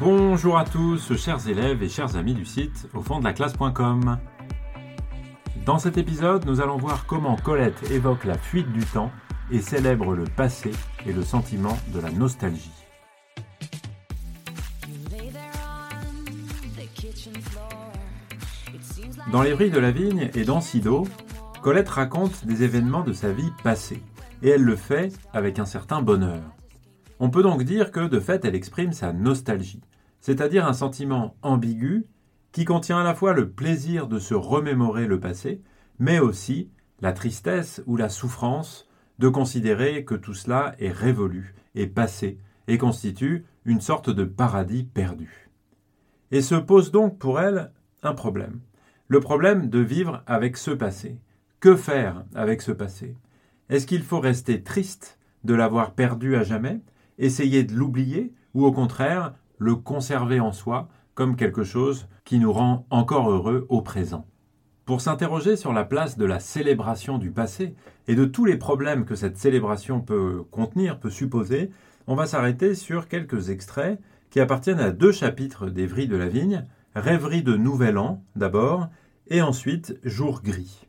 Bonjour à tous, chers élèves et chers amis du site au fond de la classe.com. Dans cet épisode, nous allons voir comment Colette évoque la fuite du temps et célèbre le passé et le sentiment de la nostalgie. Dans Les Vrilles de la Vigne et dans Sido, Colette raconte des événements de sa vie passée, et elle le fait avec un certain bonheur. On peut donc dire que de fait elle exprime sa nostalgie, c'est-à-dire un sentiment ambigu qui contient à la fois le plaisir de se remémorer le passé, mais aussi la tristesse ou la souffrance de considérer que tout cela est révolu et passé et constitue une sorte de paradis perdu. Et se pose donc pour elle un problème. Le problème de vivre avec ce passé. Que faire avec ce passé? Est-ce qu'il faut rester triste de l'avoir perdu à jamais, essayer de l'oublier, ou au contraire le conserver en soi comme quelque chose qui nous rend encore heureux au présent Pour s'interroger sur la place de la célébration du passé et de tous les problèmes que cette célébration peut contenir, peut supposer, on va s'arrêter sur quelques extraits qui appartiennent à deux chapitres Vrilles de la Vigne, Rêverie de Nouvel An d'abord, et ensuite Jour gris.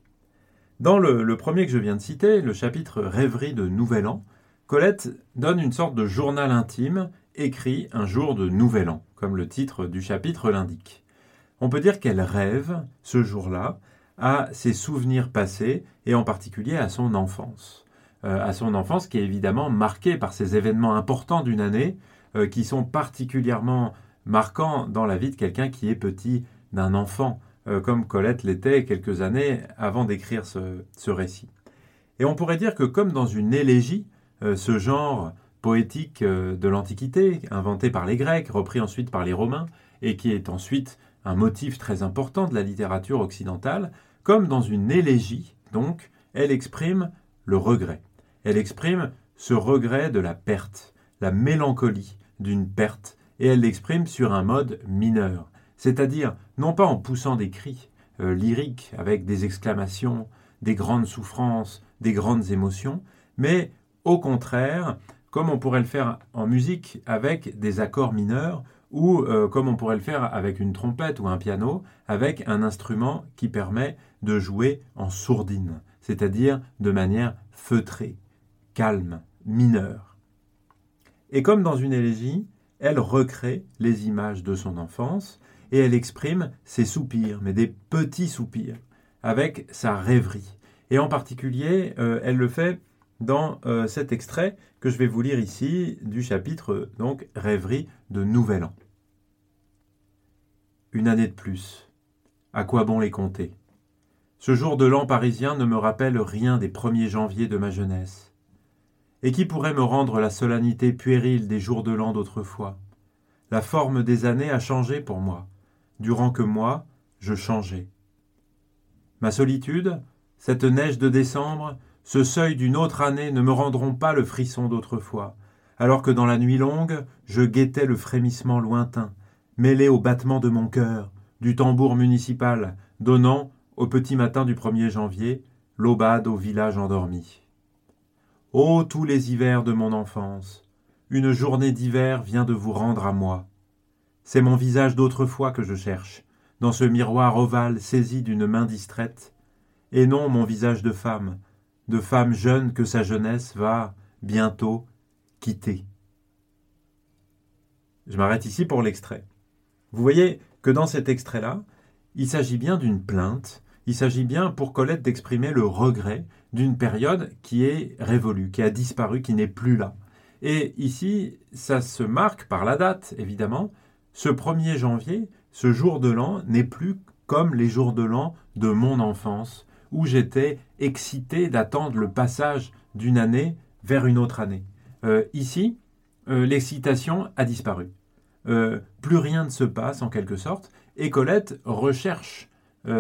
Dans le, premier que je viens de citer, le chapitre Rêverie de Nouvel An, Colette donne une sorte de journal intime écrit un jour de Nouvel An, comme le titre du chapitre l'indique. On peut dire qu'elle rêve, ce jour-là, à ses souvenirs passés et en particulier à son enfance. Euh, à son enfance qui est évidemment marquée par ces événements importants d'une année euh, qui sont particulièrement marquants dans la vie de quelqu'un qui est petit, d'un enfant, euh, comme Colette l'était quelques années avant d'écrire ce, récit. Et on pourrait dire que comme dans une élégie, ce genre poétique euh, de l'Antiquité, inventé par les Grecs, repris ensuite par les Romains, et qui est ensuite un motif très important de la littérature occidentale, comme dans une élégie, donc, elle exprime le regret. Elle exprime ce regret de la perte, la mélancolie d'une perte, et elle l'exprime sur un mode mineur c'est-à-dire non pas en poussant des cris euh, lyriques avec des exclamations, des grandes souffrances, des grandes émotions, mais au contraire, comme on pourrait le faire en musique avec des accords mineurs, ou euh, comme on pourrait le faire avec une trompette ou un piano, avec un instrument qui permet de jouer en sourdine, c'est-à-dire de manière feutrée, calme, mineure. Et comme dans une élégie, elle recrée les images de son enfance, et elle exprime ses soupirs, mais des petits soupirs, avec sa rêverie. Et en particulier, euh, elle le fait dans euh, cet extrait que je vais vous lire ici du chapitre donc Rêverie de Nouvel An. Une année de plus. À quoi bon les compter? Ce jour de l'an parisien ne me rappelle rien des 1er janvier de ma jeunesse. Et qui pourrait me rendre la solennité puérile des jours de l'an d'autrefois? La forme des années a changé pour moi durant que moi, je changeais. Ma solitude, cette neige de décembre, ce seuil d'une autre année ne me rendront pas le frisson d'autrefois, alors que dans la nuit longue, je guettais le frémissement lointain, mêlé au battement de mon cœur, du tambour municipal, donnant, au petit matin du 1er janvier, l'aubade au village endormi. Ô tous les hivers de mon enfance, une journée d'hiver vient de vous rendre à moi. C'est mon visage d'autrefois que je cherche, dans ce miroir ovale saisi d'une main distraite, et non mon visage de femme, de femme jeune que sa jeunesse va, bientôt, quitter. Je m'arrête ici pour l'extrait. Vous voyez que dans cet extrait-là, il s'agit bien d'une plainte, il s'agit bien pour Colette d'exprimer le regret d'une période qui est révolue, qui a disparu, qui n'est plus là. Et ici, ça se marque par la date, évidemment, ce 1er janvier, ce jour de l'an, n'est plus comme les jours de l'an de mon enfance, où j'étais excité d'attendre le passage d'une année vers une autre année. Euh, ici, euh, l'excitation a disparu. Euh, plus rien ne se passe en quelque sorte, et Colette recherche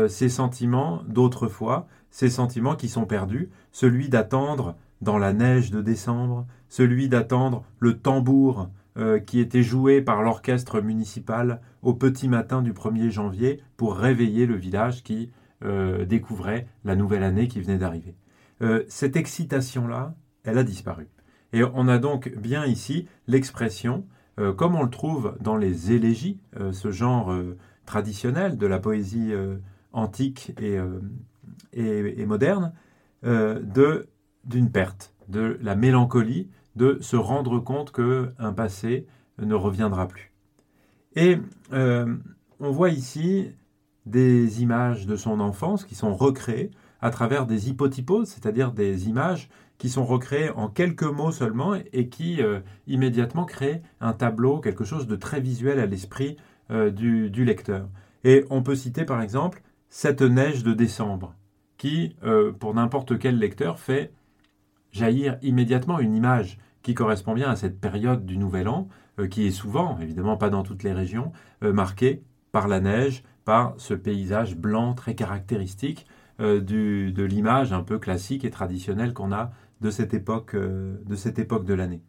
ces sentiments d'autrefois, ces sentiments qui sont perdus, celui d'attendre dans la neige de décembre, celui d'attendre le tambour qui était joué par l'orchestre municipal au petit matin du 1er janvier pour réveiller le village qui euh, découvrait la nouvelle année qui venait d'arriver. Euh, cette excitation-là, elle a disparu. Et on a donc bien ici l'expression comme on le trouve dans les élégies, ce genre traditionnel de la poésie antique et, et moderne, d'une perte, de la mélancolie, de se rendre compte qu'un passé ne reviendra plus. Et on voit ici des images de son enfance qui sont recréées à travers des hypotyposes, c'est-à-dire des images qui sont recréées en quelques mots seulement et qui euh, immédiatement créent un tableau, quelque chose de très visuel à l'esprit euh, du, lecteur. Et on peut citer par exemple cette neige de décembre, qui, euh, pour n'importe quel lecteur, fait jaillir immédiatement une image qui correspond bien à cette période du Nouvel An, qui est souvent, évidemment pas dans toutes les régions, marquée par la neige, par ce paysage blanc très caractéristique euh, de l'image un peu classique et traditionnelle qu'on a de cette époque euh, de, cette époque l'année.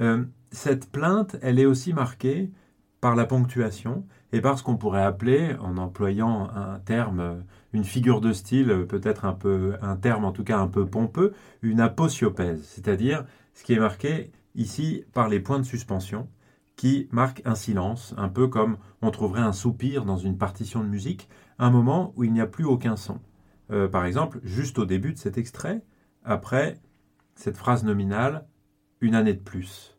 Euh, cette plainte, elle est aussi marquée par la ponctuation et par ce qu'on pourrait appeler, en employant un terme, une figure de style, peut-être un peu, un terme en tout cas un peu pompeux, une aposiopèse, c'est-à-dire ce qui est marqué ici par les points de suspension, qui marque un silence, un peu comme on trouverait un soupir dans une partition de musique, un moment où il n'y a plus aucun son. Euh, par exemple, juste au début de cet extrait, après cette phrase nominale, une année de plus.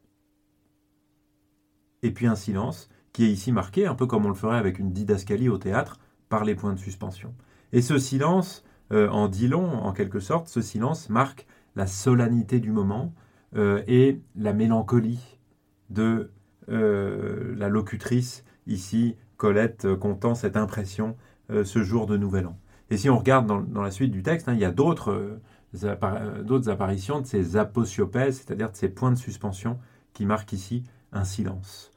Et puis un silence qui est ici marqué, un peu comme on le ferait avec une didascalie au théâtre, par les points de suspension. Et ce silence, euh, en dit long en quelque sorte, ce silence marque la solennité du moment euh, et la mélancolie de la locutrice, ici, Colette, euh, comptant cette impression euh, ce jour de Nouvel An. Et si on regarde dans, la suite du texte, hein, il y a d'autres apparitions de ces aposiopèses, c'est-à-dire de ces points de suspension qui marquent ici un silence,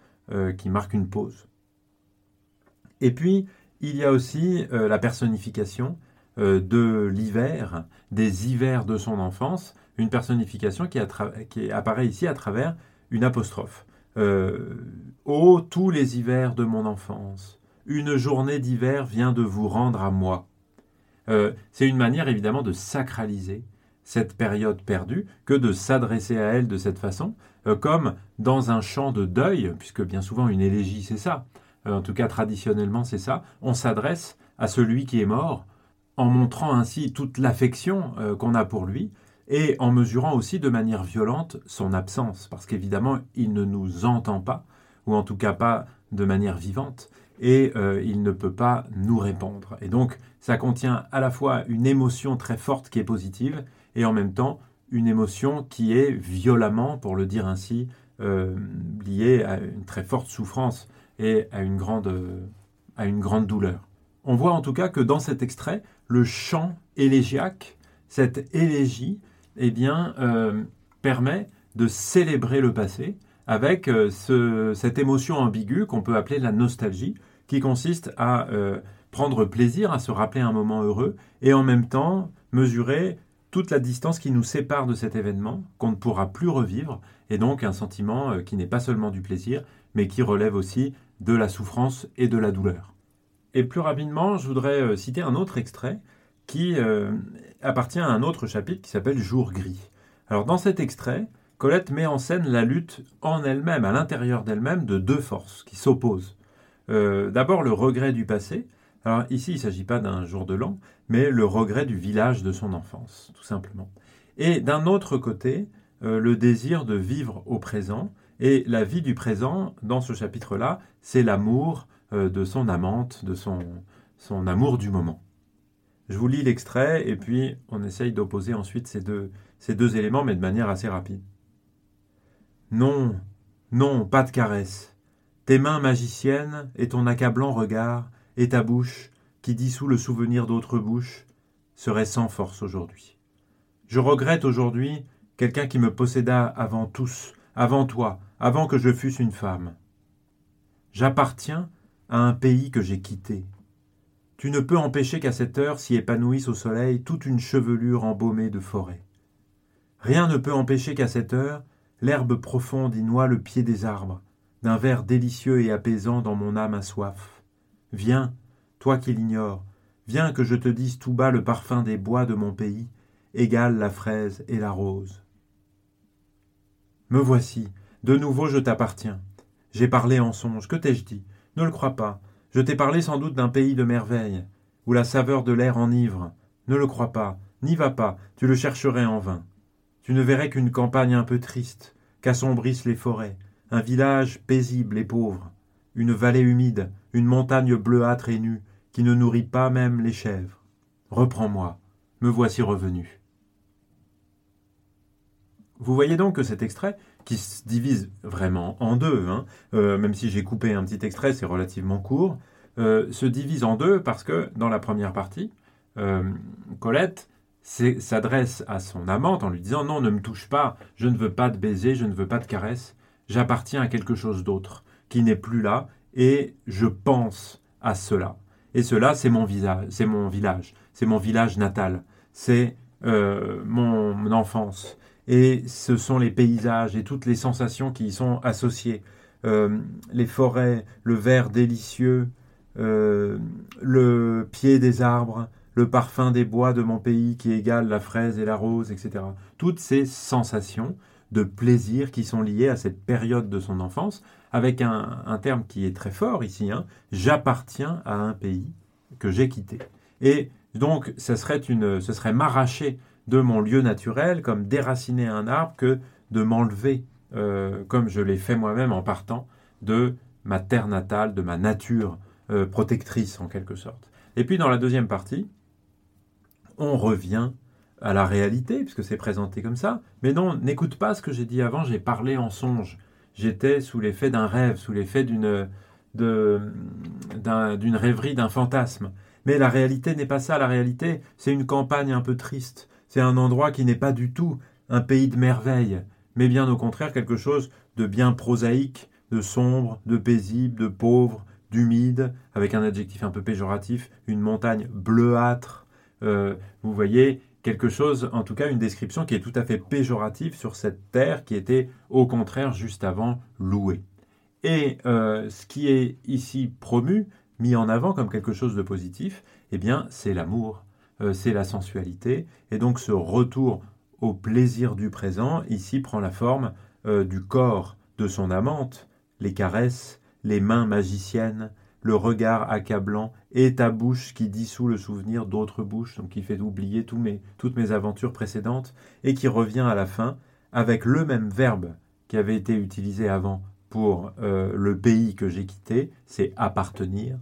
qui marquent une pause. Et puis, il y a aussi la personnification de l'hiver, des hivers de son enfance, une personnification qui apparaît ici à travers une apostrophe. Ô tous les hivers de mon enfance, une journée d'hiver vient de vous rendre à moi. Euh, c'est une manière évidemment de sacraliser cette période perdue que de s'adresser à elle de cette façon, euh, comme dans un chant de deuil, puisque bien souvent une élégie c'est ça, en tout cas traditionnellement c'est ça, on s'adresse à celui qui est mort en montrant ainsi toute l'affection qu'on a pour lui, et en mesurant aussi de manière violente son absence, parce qu'évidemment, il ne nous entend pas, ou en tout cas pas de manière vivante, et euh, il ne peut pas nous répondre. Et donc, ça contient à la fois une émotion très forte qui est positive, et en même temps une émotion qui est violemment, pour le dire ainsi, euh, liée à une très forte souffrance et à une, grande, à une grande douleur. On voit en tout cas que dans cet extrait, le chant élégiaque, cette élégie, eh bien, euh, permet de célébrer le passé avec euh, cette émotion ambiguë qu'on peut appeler la nostalgie, qui consiste à euh, prendre plaisir à se rappeler un moment heureux et en même temps mesurer toute la distance qui nous sépare de cet événement, qu'on ne pourra plus revivre, et donc un sentiment qui n'est pas seulement du plaisir, mais qui relève aussi de la souffrance et de la douleur. Et plus rapidement, je voudrais citer un autre extrait qui euh, appartient à un autre chapitre qui s'appelle Jour gris. Alors dans cet extrait, Colette met en scène la lutte en elle-même, à l'intérieur d'elle-même, de deux forces qui s'opposent. Euh, d'abord le regret du passé. Alors ici, il ne s'agit pas d'un jour de l'an, mais le regret du village de son enfance, tout simplement. Et d'un autre côté, euh, le désir de vivre au présent. Et la vie du présent, dans ce chapitre-là, c'est l'amour de son amante, de son, son amour du moment. Je vous lis l'extrait et puis on essaye d'opposer ensuite ces deux, éléments, mais de manière assez rapide. Non, non, pas de caresse. Tes mains magiciennes et ton accablant regard et ta bouche, qui dissout le souvenir d'autres bouches, seraient sans force aujourd'hui. Je regrette aujourd'hui quelqu'un qui me posséda avant tous, avant toi, avant que je fusse une femme. J'appartiens à un pays que j'ai quitté, tu ne peux empêcher qu'à cette heure s'y épanouisse au soleil toute une chevelure embaumée de forêt. Rien ne peut empêcher qu'à cette heure l'herbe profonde y noie le pied des arbres, d'un verre délicieux et apaisant dans mon âme à soif. Viens, toi qui l'ignores, viens que je te dise tout bas le parfum des bois de mon pays, égale la fraise et la rose. Me voici, de nouveau je t'appartiens, J'ai parlé en songe, que t'ai-je dit? Ne le crois pas. Je t'ai parlé sans doute d'un pays de merveilles, où la saveur de l'air enivre. Ne le crois pas, n'y va pas, tu le chercherais en vain. Tu ne verrais qu'une campagne un peu triste, qu'assombrissent les forêts, un village paisible et pauvre, une vallée humide, une montagne bleuâtre et nue, qui ne nourrit pas même les chèvres. Reprends-moi, me voici revenu. Vous voyez donc que cet extrait, qui se divise vraiment en deux, hein, euh, même si j'ai coupé un petit extrait, c'est relativement court, euh, se divise en deux parce que dans la première partie, euh, Colette s'adresse à son amante en lui disant non, ne me touche pas, je ne veux pas de baiser, je ne veux pas de caresse, j'appartiens à quelque chose d'autre qui n'est plus là et je pense à cela. Et cela, c'est mon c'est mon village, c'est mon village natal, c'est mon enfance, et ce sont les paysages et toutes les sensations qui y sont associées. Euh, les forêts, le vert délicieux, euh, le pied des arbres, le parfum des bois de mon pays qui égale la fraise et la rose, etc. Toutes ces sensations de plaisir qui sont liées à cette période de son enfance, avec un, terme qui est très fort ici, hein, j'appartiens à un pays que j'ai quitté. Et donc, ce serait, une, ce serait m'arracher de mon lieu naturel, comme déraciner un arbre, que de m'enlever, euh, comme je l'ai fait moi-même en partant de ma terre natale, de ma nature euh, protectrice en quelque sorte. Et puis dans la deuxième partie, on revient à la réalité, puisque c'est présenté comme ça. Mais non, n'écoute pas ce que j'ai dit avant, j'ai parlé en songe. J'étais sous l'effet d'un rêve, sous l'effet d'une d'une rêverie, d'un fantasme. Mais la réalité n'est pas ça, la réalité, c'est une campagne un peu triste, c'est un endroit qui n'est pas du tout un pays de merveille, mais bien au contraire quelque chose de bien prosaïque, de sombre, de paisible, de pauvre, d'humide, avec un adjectif un peu péjoratif, une montagne bleuâtre. Euh, vous voyez, quelque chose, en tout cas une description qui est tout à fait péjorative sur cette terre qui était au contraire juste avant louée. Et euh, ce qui est ici promu, mis en avant comme quelque chose de positif, eh bien c'est l'amour, c'est la sensualité. Et donc ce retour au plaisir du présent, ici, prend la forme euh, du corps de son amante, les caresses, les mains magiciennes, le regard accablant et ta bouche qui dissout le souvenir d'autres bouches, donc qui fait oublier toutes mes aventures précédentes, et qui revient à la fin avec le même verbe qui avait été utilisé avant pour euh, le pays que j'ai quitté, c'est appartenir.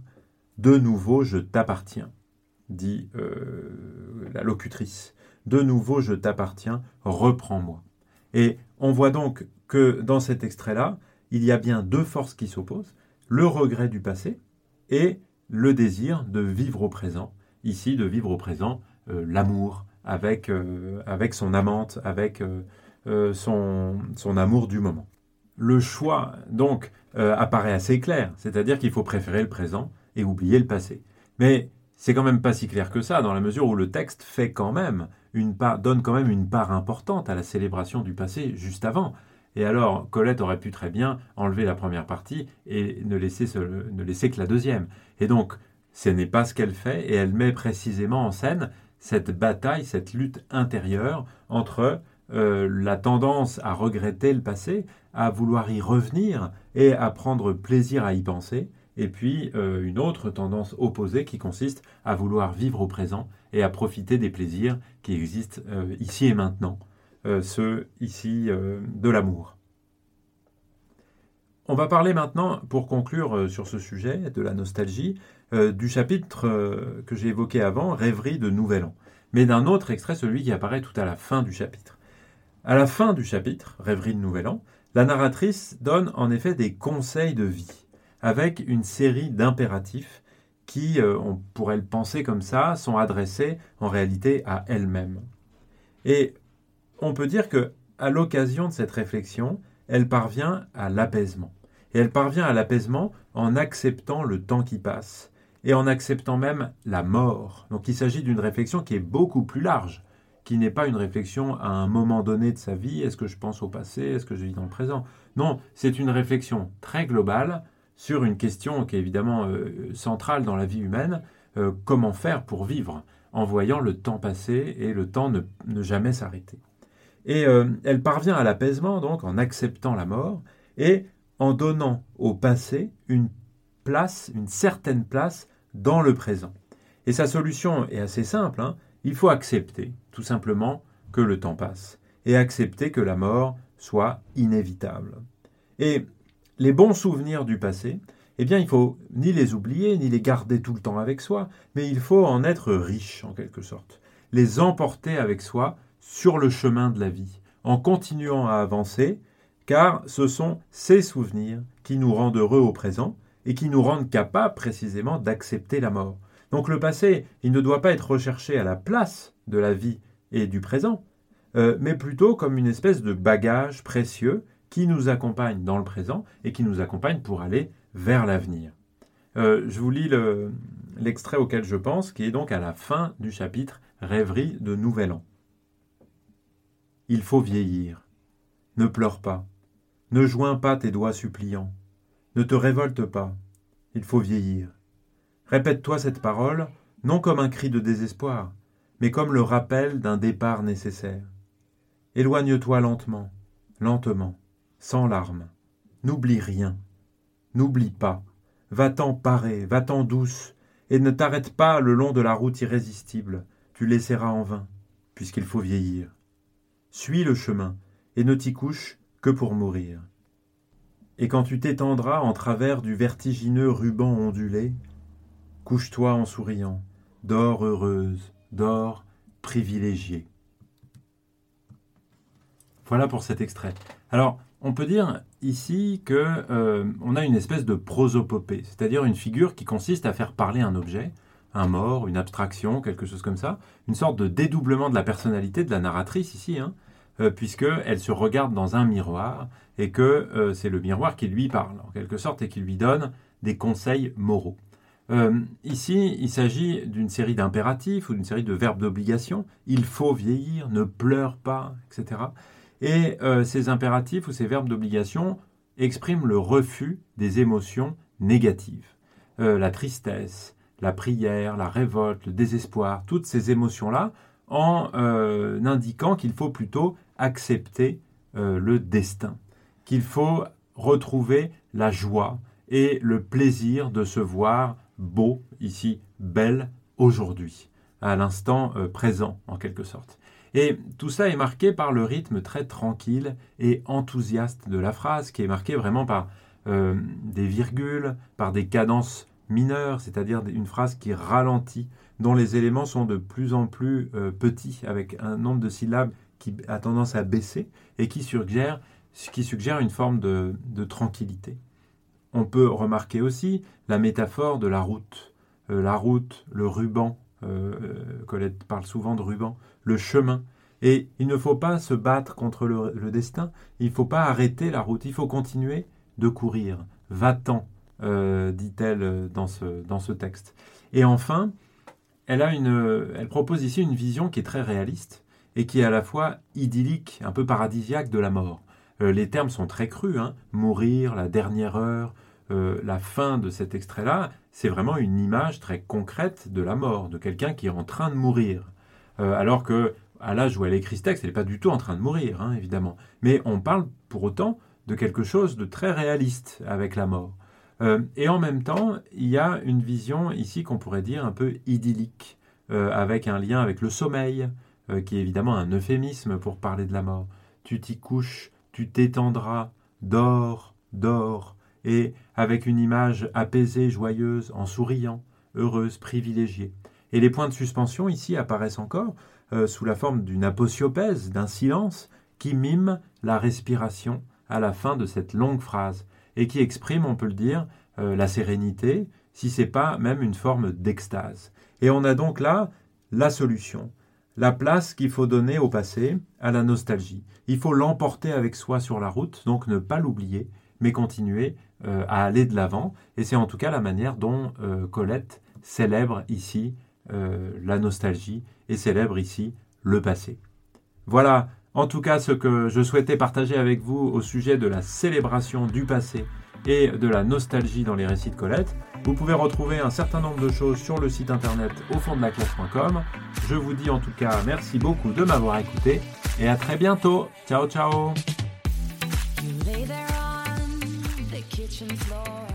De nouveau, je t'appartiens dit euh, la locutrice. De nouveau, je t'appartiens, reprends-moi. Et on voit donc que dans cet extrait-là, il y a bien deux forces qui s'opposent, le regret du passé et le désir de vivre au présent. Ici, de vivre au présent, euh, l'amour avec, euh, avec son amante, avec son, son amour du moment. Le choix, donc, apparaît assez clair, c'est-à-dire qu'il faut préférer le présent et oublier le passé. Mais c'est quand même pas si clair que ça, dans la mesure où le texte fait quand même une part, donne quand même une part importante à la célébration du passé juste avant. Et alors, Colette aurait pu très bien enlever la première partie et ne laisser, ne laisser que la deuxième. Et donc, ce n'est pas ce qu'elle fait, et elle met précisément en scène cette bataille, cette lutte intérieure entre euh, la tendance à regretter le passé, à vouloir y revenir et à prendre plaisir à y penser, et puis euh, une autre tendance opposée qui consiste à vouloir vivre au présent et à profiter des plaisirs qui existent euh, ici et maintenant, euh, ceux ici de l'amour. On va parler maintenant, pour conclure sur ce sujet de la nostalgie, du chapitre que j'ai évoqué avant, Rêverie de Nouvel An, mais d'un autre extrait, celui qui apparaît tout à la fin du chapitre. À la fin du chapitre, Rêverie de Nouvel An, la narratrice donne en effet des conseils de vie avec une série d'impératifs qui, euh, on pourrait le penser comme ça, sont adressés en réalité à elle-même. Et on peut dire que à l'occasion de cette réflexion, elle parvient à l'apaisement. Et elle parvient à l'apaisement en acceptant le temps qui passe et en acceptant même la mort. Donc il s'agit d'une réflexion qui est beaucoup plus large, qui n'est pas une réflexion à un moment donné de sa vie, est-ce que je pense au passé, est-ce que je vis dans le présent? Non, c'est une réflexion très globale sur une question qui est évidemment euh, centrale dans la vie humaine, euh, comment faire pour vivre en voyant le temps passer et le temps ne, jamais s'arrêter. Et euh, elle parvient à l'apaisement donc en acceptant la mort et en donnant au passé une place, une certaine place dans le présent. Et sa solution est assez simple, hein. il faut accepter tout simplement que le temps passe et accepter que la mort soit inévitable. Et les bons souvenirs du passé, eh bien, il faut ni les oublier, ni les garder tout le temps avec soi, mais il faut en être riche, en quelque sorte. Les emporter avec soi sur le chemin de la vie, en continuant à avancer, car ce sont ces souvenirs qui nous rendent heureux au présent et qui nous rendent capables précisément d'accepter la mort. Donc le passé, il ne doit pas être recherché à la place de la vie et du présent, euh, mais plutôt comme une espèce de bagage précieux qui nous accompagne dans le présent et qui nous accompagne pour aller vers l'avenir. Euh, je vous lis l'extrait auquel je pense, qui est donc à la fin du chapitre Rêverie de Nouvel An. Il faut vieillir. Ne pleure pas. Ne joins pas tes doigts suppliants. Ne te révolte pas. Il faut vieillir. Répète-toi cette parole, non comme un cri de désespoir, mais comme le rappel d'un départ nécessaire. Éloigne-toi lentement, lentement, sans larmes. N'oublie rien. N'oublie pas. Va-t'en parée, va-t'en douce, et ne t'arrête pas le long de la route irrésistible. Tu l'essaieras en vain, puisqu'il faut vieillir. Suis le chemin, et ne t'y couche que pour mourir. Et quand tu t'étendras en travers du vertigineux ruban ondulé, couche-toi en souriant, dors heureuse, dors privilégiée. Voilà pour cet extrait. Alors, on peut dire ici que euh, on a une espèce de prosopopée, c'est-à-dire une figure qui consiste à faire parler un objet, un mort, une abstraction, quelque chose comme ça, une sorte de dédoublement de la personnalité de la narratrice ici, hein, euh, puisqu'elle se regarde dans un miroir et que euh, c'est le miroir qui lui parle, en quelque sorte, et qui lui donne des conseils moraux. Euh, ici, il s'agit d'une série d'impératifs ou d'une série de verbes d'obligation. Il faut vieillir, ne pleure pas, etc. Et euh, ces impératifs ou ces verbes d'obligation expriment le refus des émotions négatives. Euh, la tristesse, la prière, la révolte, le désespoir, toutes ces émotions-là, en indiquant qu'il faut plutôt accepter le destin, qu'il faut retrouver la joie et le plaisir de se voir beau, ici belle, aujourd'hui, à l'instant euh, présent en quelque sorte. Et tout ça est marqué par le rythme très tranquille et enthousiaste de la phrase, qui est marqué vraiment par euh, des virgules, par des cadences mineures, c'est-à-dire une phrase qui ralentit, dont les éléments sont de plus en plus euh, petits, avec un nombre de syllabes qui a tendance à baisser et qui suggère, une forme de tranquillité. On peut remarquer aussi la métaphore de la route. Euh, la route, le ruban, euh, Colette parle souvent de ruban, le chemin. Et il ne faut pas se battre contre le, destin, il ne faut pas arrêter la route, il faut continuer de courir. Va-t'en, euh, dit-elle dans ce, dans ce texte. Et enfin, elle, a une, elle propose ici une vision qui est très réaliste et qui est à la fois idyllique, un peu paradisiaque de la mort. les termes sont très crus, hein. mourir, la dernière heure, euh, la fin de cet extrait-là, c'est vraiment une image très concrète de la mort, de quelqu'un qui est en train de mourir. Euh, alors que à l'âge où elle écrit ce texte, elle n'est pas du tout en train de mourir, hein, évidemment. Mais on parle pour autant de quelque chose de très réaliste avec la mort. Euh, et en même temps, il y a une vision ici qu'on pourrait dire un peu idyllique, avec un lien avec le sommeil, qui est évidemment un euphémisme pour parler de la mort. Tu t'y couches, tu t'étendras, dors, dors, et avec une image apaisée, joyeuse, en souriant, heureuse, privilégiée. Et les points de suspension ici apparaissent encore euh, sous la forme d'une aposiopèse, d'un silence qui mime la respiration à la fin de cette longue phrase et qui exprime, on peut le dire, euh, la sérénité, si c'est pas même une forme d'extase. Et on a donc là la solution, la place qu'il faut donner au passé, à la nostalgie. Il faut l'emporter avec soi sur la route, donc ne pas l'oublier, mais continuer euh, à aller de l'avant. Et c'est en tout cas la manière dont euh, Colette célèbre ici euh, la nostalgie et célèbre ici le passé. Voilà en tout cas ce que je souhaitais partager avec vous au sujet de la célébration du passé et de la nostalgie dans les récits de Colette. Vous pouvez retrouver un certain nombre de choses sur le site internet au fond de la classe.com. Je vous dis en tout cas merci beaucoup de m'avoir écouté et à très bientôt. Ciao ciao kitchen floor.